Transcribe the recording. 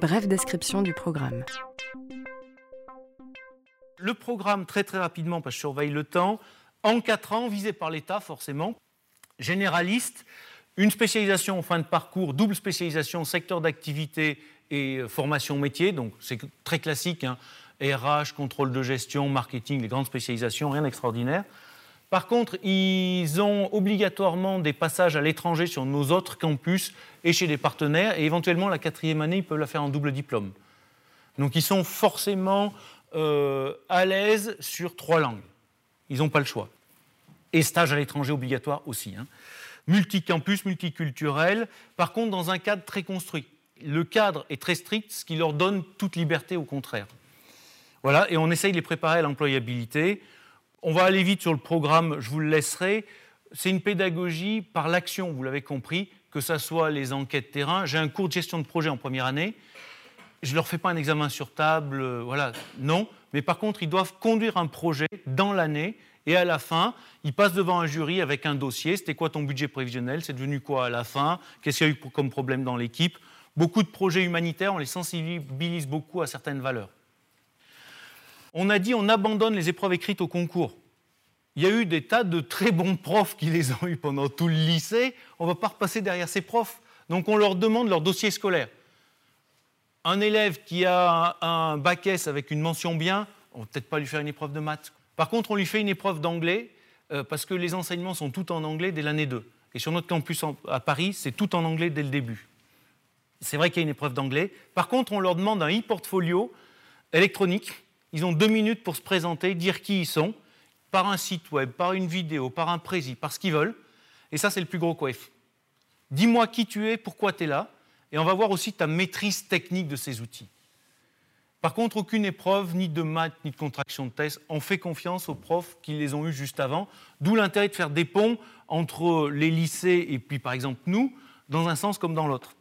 Bref description du programme. Le programme, très très rapidement, parce que je surveille le temps, en 4 ans, visé par l'État forcément, généraliste, une spécialisation en fin de parcours, double spécialisation, secteur d'activité et euh, formation métier, donc c'est très classique, hein, RH, contrôle de gestion, marketing, les grandes spécialisations, rien d'extraordinaire. Par contre, ils ont obligatoirement des passages à l'étranger sur nos autres campus et chez des partenaires, et éventuellement la quatrième année, ils peuvent la faire en double diplôme. Donc ils sont forcément euh, à l'aise sur trois langues. Ils n'ont pas le choix. Et stage à l'étranger obligatoire aussi. Hein. Multicampus, multiculturel, par contre dans un cadre très construit. Le cadre est très strict, ce qui leur donne toute liberté au contraire. Voilà, et on essaye de les préparer à l'employabilité. On va aller vite sur le programme, je vous le laisserai. C'est une pédagogie par l'action, vous l'avez compris, que ce soit les enquêtes terrain. J'ai un cours de gestion de projet en première année. Je ne leur fais pas un examen sur table, euh, voilà, non. Mais par contre, ils doivent conduire un projet dans l'année et à la fin, ils passent devant un jury avec un dossier. C'était quoi ton budget prévisionnel? C'est devenu quoi à la fin? Qu'est-ce qu'il y a eu comme problème dans l'équipe? Beaucoup de projets humanitaires, on les sensibilise beaucoup à certaines valeurs. On a dit on abandonne les épreuves écrites au concours. Il y a eu des tas de très bons profs qui les ont eus pendant tout le lycée. On ne va pas repasser derrière ces profs. Donc on leur demande leur dossier scolaire. Un élève qui a un bac S avec une mention bien, on ne va peut-être pas lui faire une épreuve de maths. Par contre, on lui fait une épreuve d'anglais euh, parce que les enseignements sont tout en anglais dès l'année 2. Et sur notre campus à Paris, c'est tout en anglais dès le début. C'est vrai qu'il y a une épreuve d'anglais. Par contre, on leur demande un e-portfolio électronique ils ont deux minutes pour se présenter, dire qui ils sont, par un site web, par une vidéo, par un prési, par ce qu'ils veulent. Et ça, c'est le plus gros coef. Dis-moi qui tu es, pourquoi tu es là, et on va voir aussi ta maîtrise technique de ces outils. Par contre, aucune épreuve, ni de maths, ni de contraction de test. On fait confiance aux profs qui les ont eus juste avant. D'où l'intérêt de faire des ponts entre les lycées et puis, par exemple, nous, dans un sens comme dans l'autre.